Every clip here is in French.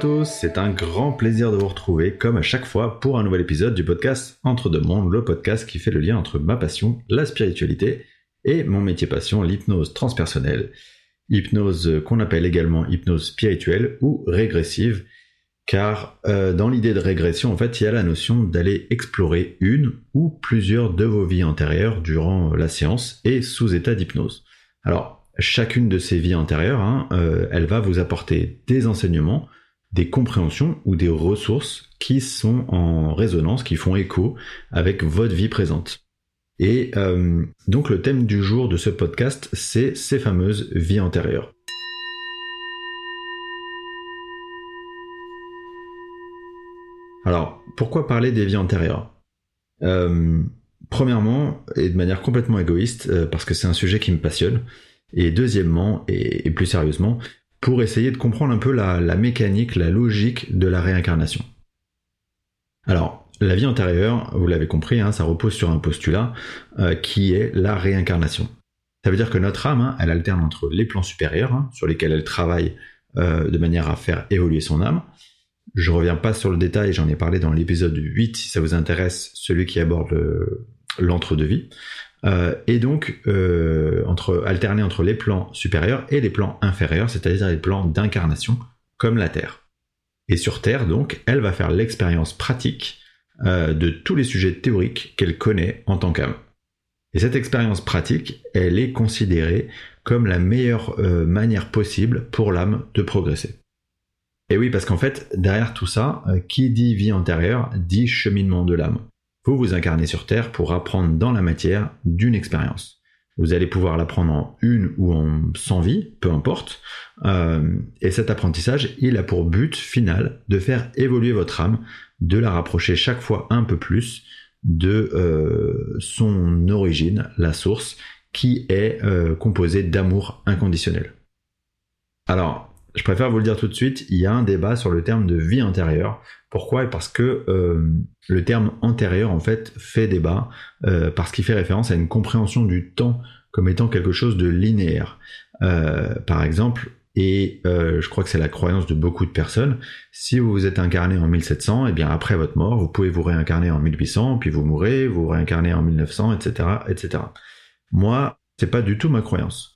Tous, c'est un grand plaisir de vous retrouver comme à chaque fois pour un nouvel épisode du podcast Entre deux mondes, le podcast qui fait le lien entre ma passion, la spiritualité, et mon métier passion, l'hypnose transpersonnelle. Hypnose qu'on appelle également hypnose spirituelle ou régressive, car euh, dans l'idée de régression, en fait, il y a la notion d'aller explorer une ou plusieurs de vos vies antérieures durant la séance et sous état d'hypnose. Alors, chacune de ces vies antérieures, hein, euh, elle va vous apporter des enseignements, des compréhensions ou des ressources qui sont en résonance, qui font écho avec votre vie présente. Et euh, donc le thème du jour de ce podcast, c'est ces fameuses vies antérieures. Alors, pourquoi parler des vies antérieures? Euh, Premièrement, et de manière complètement égoïste, parce que c'est un sujet qui me passionne, et deuxièmement, et, plus sérieusement, pour essayer de comprendre un peu la, mécanique, la logique de la réincarnation. Alors, la vie antérieure, vous l'avez compris, hein, ça repose sur un postulat euh, qui est la réincarnation. Ça veut dire que notre âme, hein, elle alterne entre les plans supérieurs, hein, sur lesquels elle travaille euh, de manière à faire évoluer son âme. Je reviens pas sur le détail, j'en ai parlé dans l'épisode 8, si ça vous intéresse, celui qui aborde l'entre-deux-vie. Euh, et donc euh, entre, alterner entre les plans supérieurs et les plans inférieurs, c'est-à-dire les plans d'incarnation, comme la Terre. Et sur Terre, donc, elle va faire l'expérience pratique euh, de tous les sujets théoriques qu'elle connaît en tant qu'âme. Et cette expérience pratique, elle est considérée comme la meilleure manière possible pour l'âme de progresser. Et oui, parce qu'en fait, derrière tout ça, qui dit vie antérieure dit cheminement de l'âme. Vous vous incarnez sur Terre pour apprendre dans la matière d'une expérience. Vous allez pouvoir l'apprendre en une ou en cent vies, peu importe. Euh, et cet apprentissage, il a pour but final de faire évoluer votre âme, de la rapprocher chaque fois un peu plus de euh, son origine, la source, qui est euh, composée d'amour inconditionnel. Alors, je préfère vous le dire tout de suite, il y a un débat sur le terme de vie antérieure. Pourquoi? Parce que euh, le terme antérieur, en fait, fait débat, euh, parce qu'il fait référence à une compréhension du temps comme étant quelque chose de linéaire. Euh, par exemple, et je crois que c'est la croyance de beaucoup de personnes, si vous vous êtes incarné en 1700, et eh bien après votre mort, vous pouvez vous réincarner en 1800, puis vous mourrez, vous, vous réincarnez en 1900, etc., etc. Moi, c'est pas du tout ma croyance.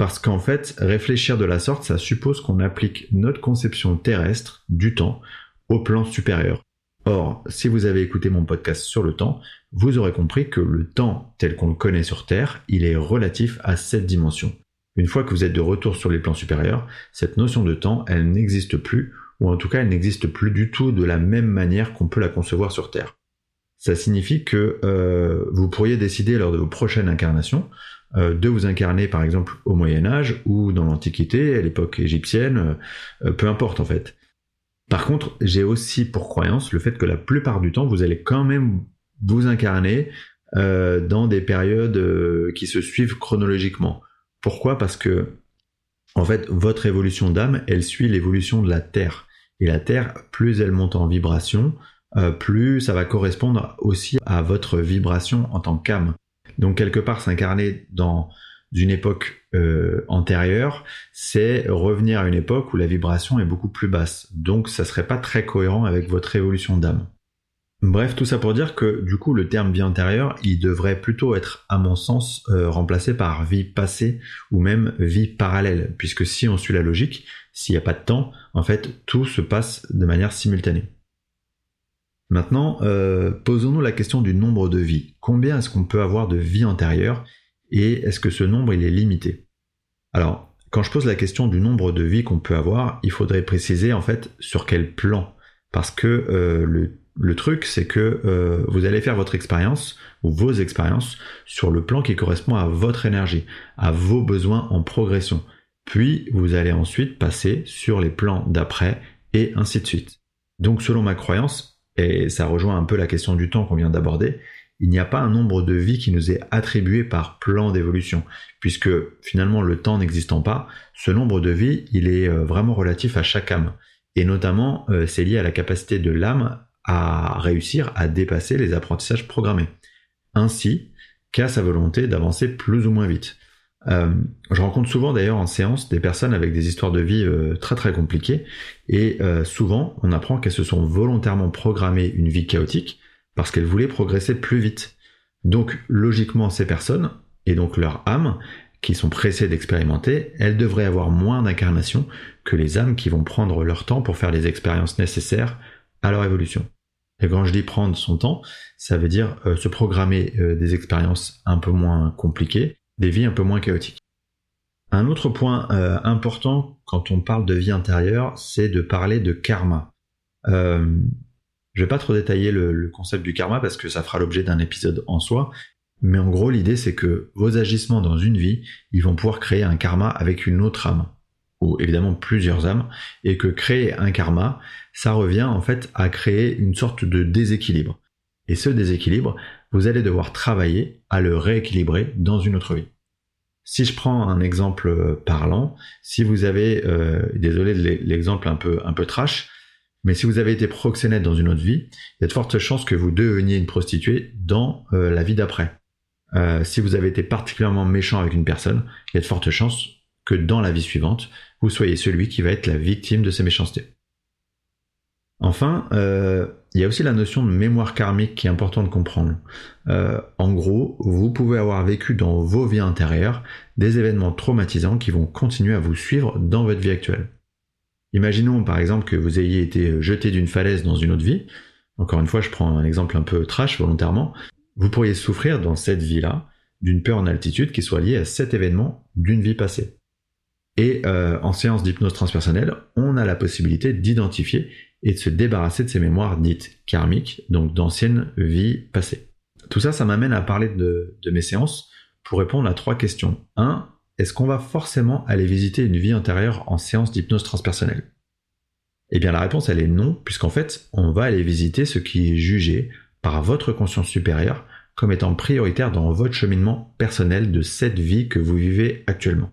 Parce qu'en fait, réfléchir de la sorte, ça suppose qu'on applique notre conception terrestre du temps au plan supérieur. Or, si vous avez écouté mon podcast sur le temps, vous aurez compris que le temps tel qu'on le connaît sur Terre, il est relatif à cette dimension. Une fois que vous êtes de retour sur les plans supérieurs, cette notion de temps, elle n'existe plus, ou en tout cas elle n'existe plus du tout de la même manière qu'on peut la concevoir sur Terre. Ça signifie que euh, vous pourriez décider lors de vos prochaines incarnations de vous incarner par exemple au Moyen Âge ou dans l'Antiquité, à l'époque égyptienne, euh, euh, peu importe en fait. Par contre, j'ai aussi pour croyance le fait que la plupart du temps, vous allez quand même vous incarner dans des périodes qui se suivent chronologiquement. Pourquoi? Parce que en fait, votre évolution d'âme, elle suit l'évolution de la Terre. Et la Terre, plus elle monte en vibration, plus ça va correspondre aussi à votre vibration en tant qu'âme. Donc quelque part s'incarner dans une époque euh, antérieure, c'est revenir à une époque où la vibration est beaucoup plus basse. Donc ça serait pas très cohérent avec votre évolution d'âme. Bref, tout ça pour dire que du coup le terme vie antérieure, il devrait plutôt être à mon sens euh, remplacé par vie passée ou même vie parallèle, puisque si on suit la logique, s'il n'y a pas de temps, en fait tout se passe de manière simultanée. Maintenant, euh, posons-nous la question du nombre de vies. Combien est-ce qu'on peut avoir de vies antérieures et est-ce que ce nombre il est limité? Alors, quand je pose la question du nombre de vies qu'on peut avoir, il faudrait préciser en fait sur quel plan. Parce que euh, le, truc, c'est que euh, vous allez faire votre expérience ou vos expériences sur le plan qui correspond à votre énergie, à vos besoins en progression. Puis vous allez ensuite passer sur les plans d'après et ainsi de suite. Donc selon ma croyance, et ça rejoint un peu la question du temps qu'on vient d'aborder, il n'y a pas un nombre de vies qui nous est attribué par plan d'évolution, puisque finalement le temps n'existant pas, ce nombre de vies, il est euh, vraiment relatif à chaque âme. Et notamment, euh, c'est lié à la capacité de l'âme à réussir à dépasser les apprentissages programmés, ainsi qu'à sa volonté d'avancer plus ou moins vite. Euh, je rencontre souvent d'ailleurs en séance des personnes avec des histoires de vie euh, très très compliquées et euh, souvent on apprend qu'elles se sont volontairement programmées une vie chaotique parce qu'elles voulaient progresser plus vite. Donc logiquement ces personnes et donc leur âme qui sont pressées d'expérimenter, elles devraient avoir moins d'incarnation que les âmes qui vont prendre leur temps pour faire les expériences nécessaires à leur évolution. Et quand je dis prendre son temps, ça veut dire se programmer des expériences un peu moins compliquées des vies un peu moins chaotiques. Un autre point euh, important quand on parle de vie intérieure, c'est de parler de karma. Euh, je vais pas trop détailler le, concept du karma parce que ça fera l'objet d'un épisode en soi, mais en gros l'idée c'est que vos agissements dans une vie, ils vont pouvoir créer un karma avec une autre âme, ou évidemment plusieurs âmes, et que créer un karma, ça revient en fait à créer une sorte de déséquilibre. Et ce déséquilibre, vous allez devoir travailler à le rééquilibrer dans une autre vie. Si je prends un exemple euh, parlant, si vous avez, euh, désolé de l'exemple un peu, un peu trash, mais si vous avez été proxénète dans une autre vie, il y a de fortes chances que vous deveniez une prostituée dans euh, la vie d'après. si vous avez été particulièrement méchant avec une personne, il y a de fortes chances que dans la vie suivante, vous soyez celui qui va être la victime de ces méchancetés. Enfin, euh, il y a aussi la notion de mémoire karmique qui est importante de comprendre. Euh, en gros, vous pouvez avoir vécu dans vos vies intérieures des événements traumatisants qui vont continuer à vous suivre dans votre vie actuelle. Imaginons par exemple que vous ayez été jeté d'une falaise dans une autre vie. Encore une fois, je prends un exemple un peu trash volontairement. Vous pourriez souffrir dans cette vie-là d'une peur en altitude qui soit liée à cet événement d'une vie passée. Et euh, en séance d'hypnose transpersonnelle, on a la possibilité d'identifier et de se débarrasser de ces mémoires dites karmiques, donc d'anciennes vies passées. Tout ça, ça m'amène à parler de, mes séances pour répondre à trois questions. 1. Est-ce qu'on va forcément aller visiter une vie antérieure en séance d'hypnose transpersonnelle? Eh bien la réponse elle est non, puisqu'en fait on va aller visiter ce qui est jugé par votre conscience supérieure comme étant prioritaire dans votre cheminement personnel de cette vie que vous vivez actuellement.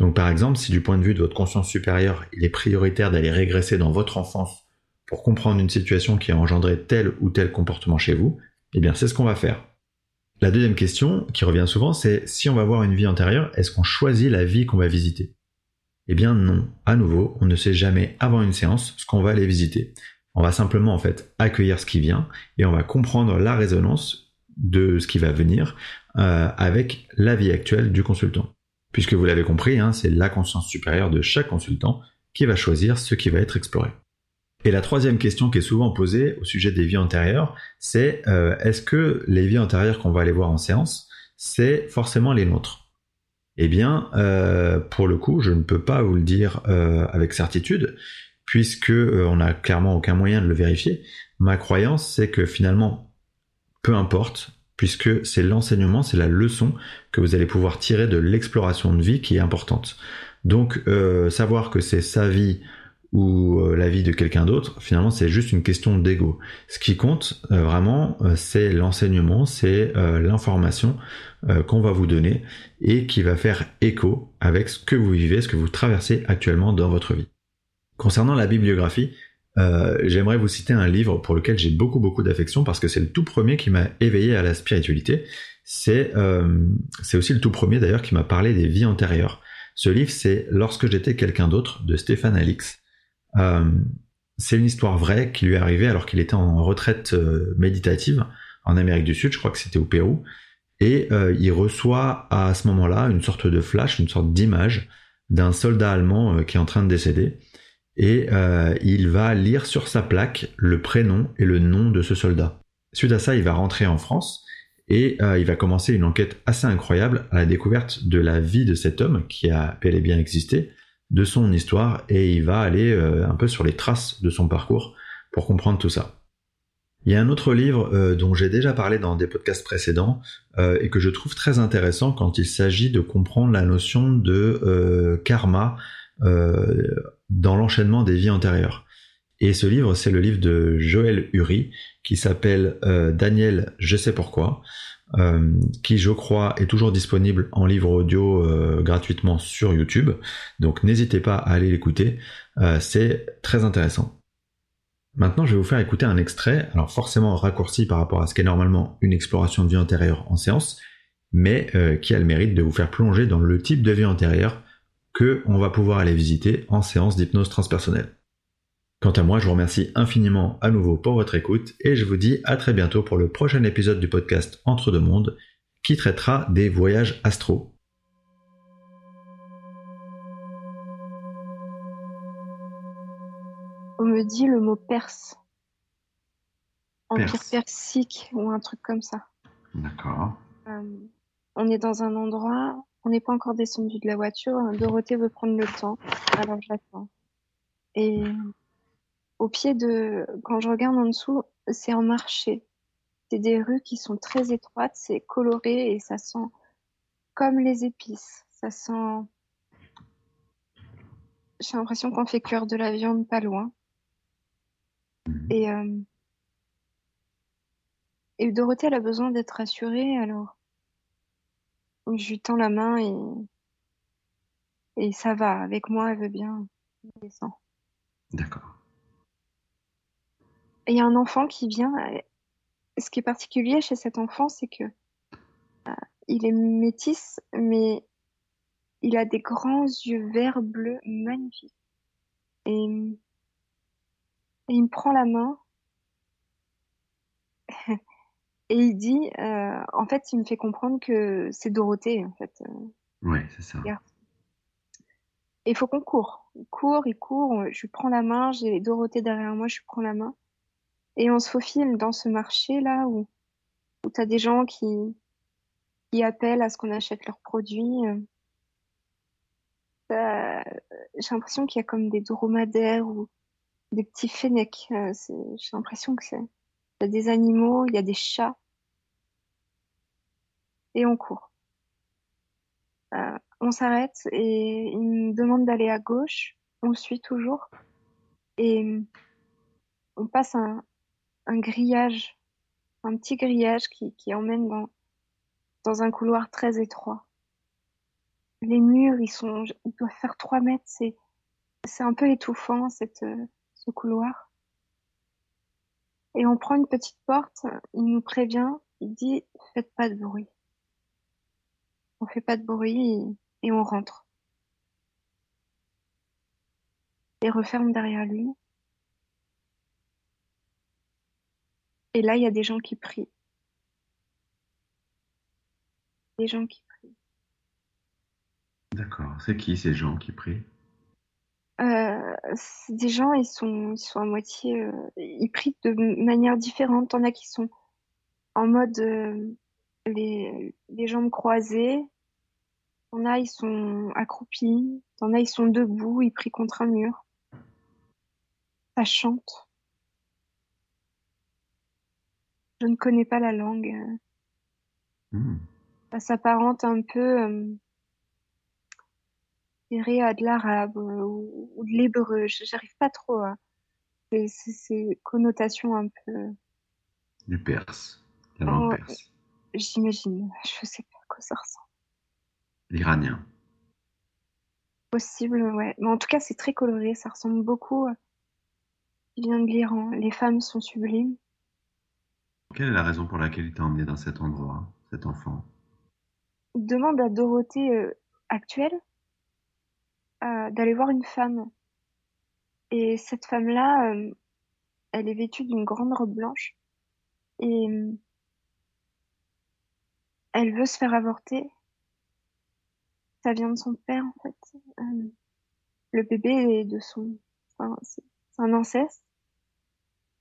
Donc par exemple, si du point de vue de votre conscience supérieure, il est prioritaire d'aller régresser dans votre enfance pour comprendre une situation qui a engendré tel ou tel comportement chez vous, eh bien c'est ce qu'on va faire. La deuxième question qui revient souvent, c'est si on va voir une vie antérieure, est-ce qu'on choisit la vie qu'on va visiter? Eh bien non, à nouveau, on ne sait jamais avant une séance ce qu'on va aller visiter. On va simplement en fait accueillir ce qui vient et on va comprendre la résonance de ce qui va venir euh, avec la vie actuelle du consultant. Puisque vous l'avez compris, hein, c'est la conscience supérieure de chaque consultant qui va choisir ce qui va être exploré. Et la troisième question qui est souvent posée au sujet des vies antérieures, c'est euh, est-ce que les vies antérieures qu'on va aller voir en séance, c'est forcément les nôtres? Eh bien, euh, pour le coup, je ne peux pas vous le dire euh, avec certitude, puisque on n'a clairement aucun moyen de le vérifier. Ma croyance, c'est que finalement, peu importe, puisque c'est l'enseignement, c'est la leçon que vous allez pouvoir tirer de l'exploration de vie qui est importante. Donc, savoir que c'est sa vie ou euh, la vie de quelqu'un d'autre, finalement c'est juste une question d'ego. Ce qui compte euh, vraiment, euh, c'est l'enseignement, c'est l'information qu'on va vous donner et qui va faire écho avec ce que vous vivez, ce que vous traversez actuellement dans votre vie. Concernant la bibliographie, j'aimerais vous citer un livre pour lequel j'ai beaucoup beaucoup d'affection parce que c'est le tout premier qui m'a éveillé à la spiritualité. C'est c'est aussi le tout premier d'ailleurs qui m'a parlé des vies antérieures. Ce livre, c'est Lorsque j'étais quelqu'un d'autre de Stéphane Alix. Euh, c'est une histoire vraie qui lui est arrivée alors qu'il était en retraite euh, méditative en Amérique du Sud, je crois que c'était au Pérou, et euh, il reçoit à ce moment-là une sorte de flash, une sorte d'image d'un soldat allemand qui est en train de décéder, et il va lire sur sa plaque le prénom et le nom de ce soldat. Suite à ça, il va rentrer en France et il va commencer une enquête assez incroyable à la découverte de la vie de cet homme qui a bel et bien existé, de son histoire et il va aller euh, un peu sur les traces de son parcours pour comprendre tout ça. Il y a un autre livre euh, dont j'ai déjà parlé dans des podcasts précédents euh, et que je trouve très intéressant quand il s'agit de comprendre la notion de karma dans l'enchaînement des vies antérieures. Et ce livre, c'est le livre de Joël Uri qui s'appelle Daniel, je sais pourquoi. Euh, qui je crois est toujours disponible en livre audio euh, gratuitement sur YouTube. Donc n'hésitez pas à aller l'écouter, euh, c'est très intéressant. Maintenant je vais vous faire écouter un extrait, alors forcément raccourci par rapport à ce qu'est normalement une exploration de vie antérieure en séance, mais qui a le mérite de vous faire plonger dans le type de vie antérieure que on va pouvoir aller visiter en séance d'hypnose transpersonnelle. Quant à moi, je vous remercie infiniment à nouveau pour votre écoute et je vous dis à très bientôt pour le prochain épisode du podcast Entre deux mondes qui traitera des voyages astro. On me dit le mot perse. Empire persique ou un truc comme ça. D'accord. Euh, on est dans un endroit, on n'est pas encore descendu de la voiture. Dorothée veut prendre le temps, alors j'attends. Et au pied de, quand je regarde en dessous, c'est un marché. C'est des rues qui sont très étroites, c'est coloré et ça sent comme les épices. Ça sent. J'ai l'impression qu'on fait cuire de la viande pas loin. Et, euh... et Dorothée, elle a besoin d'être rassurée, alors je lui tends la main et, et ça va. Avec moi, elle veut bien. D'accord. Et il y a un enfant qui vient. Ce qui est particulier chez cet enfant, c'est que euh, il est métis, mais il a des grands yeux verts bleus magnifiques. Et, et il me prend la main Et il dit, euh, en fait, il me fait comprendre que c'est Dorothée, en fait. Euh, oui, c'est ça. Et il faut qu'on court. Il court, il court, je lui prends la main, j'ai Dorothée derrière moi, je lui prends la main. Et on se faufile dans ce marché-là où, où tu as des gens qui, qui appellent à ce qu'on achète leurs produits. Euh, j'ai l'impression qu'il y a comme des dromadaires ou des petits fennecs. j'ai l'impression que c'est... Il y a des animaux, il y a des chats et on court. Euh, on s'arrête et il me demande d'aller à gauche. On suit toujours et on passe un, un grillage, un petit grillage qui, qui emmène dans, dans un couloir très étroit. Les murs, ils sont, ils doivent faire trois mètres. C'est, c'est un peu étouffant cette, ce couloir. Et on prend une petite porte. Il nous prévient. Il dit faites pas de bruit on fait pas de bruit et, on rentre. Et referme derrière lui. Et là, il y a des gens qui prient. Des gens qui prient. D'accord. C'est qui ces gens qui prient? Euh, Des gens, ils sont, ils sont à moitié. Euh, ils prient de manière différente. T'en as qui sont en mode euh, les, les jambes croisées. T'en as, ils sont accroupis. T'en as, ils sont debout, ils prient contre un mur. Ça chante. Je ne connais pas la langue. Hmm. Ça s'apparente un peu euh, à de l'arabe euh, ou, de l'hébreu. J'arrive pas trop à ces connotations un peu. Du perse. Oh, perse. J'imagine. Je sais pas à quoi ça ressemble. L'Iranien. Possible, ouais. Mais en tout cas, c'est très coloré. Ça ressemble beaucoup. Il vient de l'Iran. Les femmes sont sublimes. Quelle est la raison pour laquelle il t'a emmené dans cet endroit, cet enfant? Il demande à Dorothée euh, actuelle euh, d'aller voir une femme. Et cette femme-là, euh, elle est vêtue d'une grande robe blanche. Et elle veut se faire avorter ça vient de son père en fait. Le bébé est de son, enfin, c'est un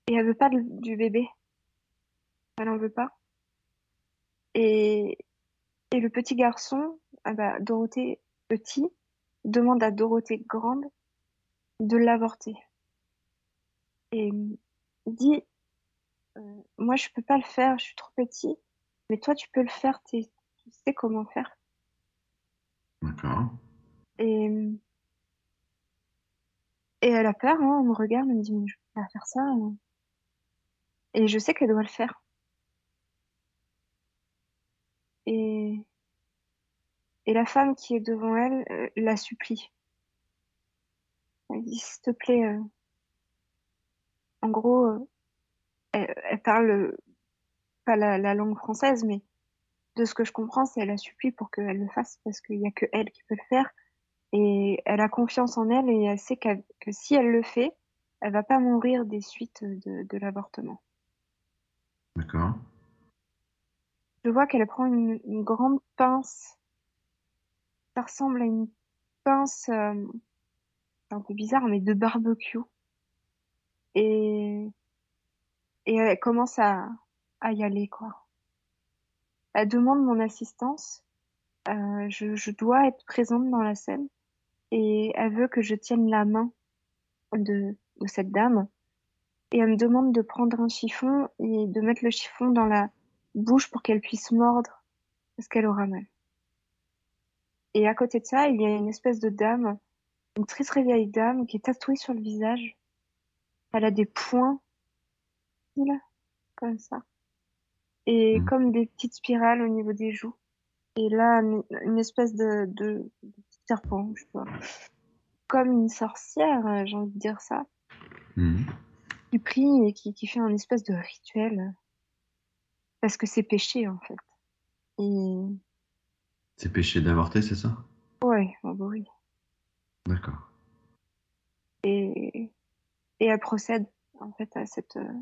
et elle veut pas du bébé. Elle en veut pas. Et et le petit garçon, ah bah, Dorothée petit, demande à Dorothée grande de l'avorter. Et dit, euh, moi je peux pas le faire, je suis trop petit, mais toi tu peux le faire, tu sais comment faire. D'accord. Et, et elle a peur, hein, elle me regarde, elle me dit, mais je peux pas faire ça. Et je sais qu'elle doit le faire. Et, et la femme qui est devant elle euh, la supplie. Elle dit, s'il te plaît, euh, en gros, euh, elle, parle pas la, la, langue française, mais de ce que je comprends, c'est elle a supplie pour qu'elle le fasse parce qu'il y a que elle qui peut le faire. Et elle a confiance en elle et elle sait que si elle le fait, elle va pas mourir des suites de, de l'avortement. D'accord. Je vois qu'elle prend une, une, grande pince. Ressemble à une pince, euh, un peu bizarre, mais de barbecue. Et, et elle commence à, y aller, quoi. Elle demande mon assistance. Euh, je, je dois être présente dans la scène et elle veut que je tienne la main de, de cette dame et elle me demande de prendre un chiffon et de mettre le chiffon dans la bouche pour qu'elle puisse mordre parce qu'elle aura mal. Et à côté de ça, il y a une espèce de dame, une très très vieille dame qui est tatouée sur le visage. Elle a des points, là, comme ça. Et mmh. comme des petites spirales au niveau des joues. Et là, une, espèce de, de, de serpent, je sais pas. Comme une sorcière, j'ai envie de dire ça. Mmh. Qui prie et qui, qui fait un espèce de rituel. Parce que c'est péché, en fait. Et... C'est péché d'avorter, c'est ça? Ouais, oh bah oui. D'accord. Et... et elle procède, en fait, à cette... euh,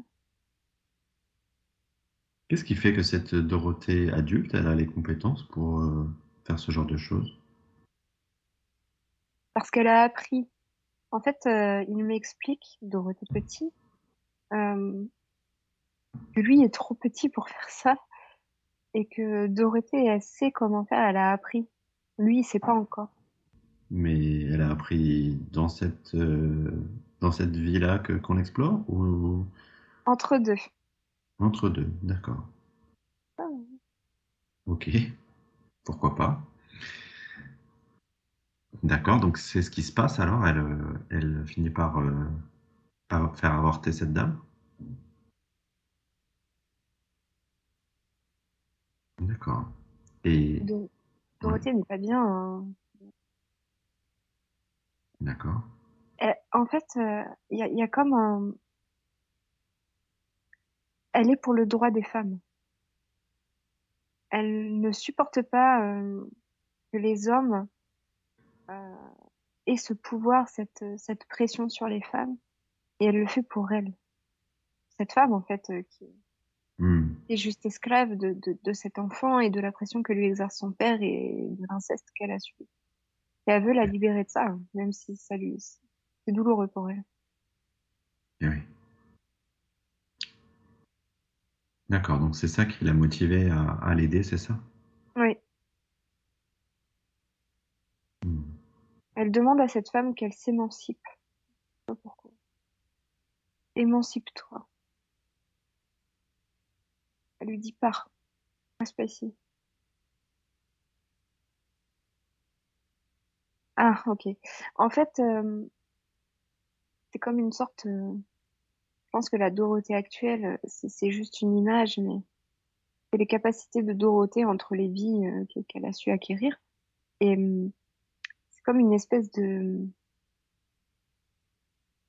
Qu'est-ce qui fait que cette Dorothée adulte, elle a les compétences pour euh, faire ce genre de choses? Parce qu'elle a appris. En fait, euh, il m'explique, Dorothée Petit, euh, que lui est trop petit pour faire ça et que Dorothée, elle sait comment faire, elle a appris. Lui, il sait pas encore. Mais elle a appris dans cette, euh, dans cette vie-là que, qu'on explore ou... Entre deux. Entre deux, d'accord. Ah. Ok, pourquoi pas. D'accord, donc c'est ce qui se passe alors, elle, euh, elle finit par, euh, par faire avorter cette dame D'accord. Et... Do- Dorothée n'est pas bien. hein. D'accord. En fait, euh, il y, a, il y a comme un... Elle est pour le droit des femmes. Elle ne supporte pas euh, que les hommes euh, aient ce pouvoir, cette, cette pression sur les femmes, et elle le fait pour elle. Cette femme, en fait, qui Est juste esclave de, de, de cet enfant et de la pression que lui exerce son père et de l'inceste qu'elle a subi. Et elle veut la libérer de ça, hein, même si ça lui, c'est douloureux pour elle. Eh oui. D'accord, donc c'est ça qui l'a motivé à, à l'aider, c'est ça? Oui. Hmm. Elle demande à cette femme qu'elle s'émancipe. Je sais pas pourquoi. Émancipe-toi. Lui dit pars. Pas. Ah, ok. En fait, euh, c'est comme une sorte. euh, je pense que la Dorothée actuelle, euh, c'est juste une image, mais c'est les capacités de Dorothée entre les vies qu'e- qu'elle a su acquérir. Et c'est comme une espèce de.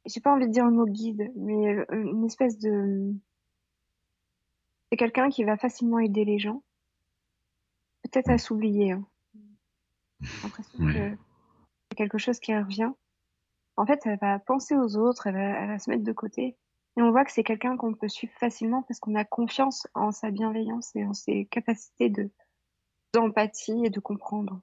J'ai pas envie de dire le mot guide, mais une espèce de. C'est quelqu'un qui va facilement aider les gens. Peut-être à s'oublier. Hein. J'ai l'impression que c'est quelque chose qui revient. En fait, elle va penser aux autres, elle va, elle va se mettre de côté. Et on voit que c'est quelqu'un qu'on peut suivre facilement parce qu'on a confiance en sa bienveillance et en ses capacités de d'empathie et de comprendre.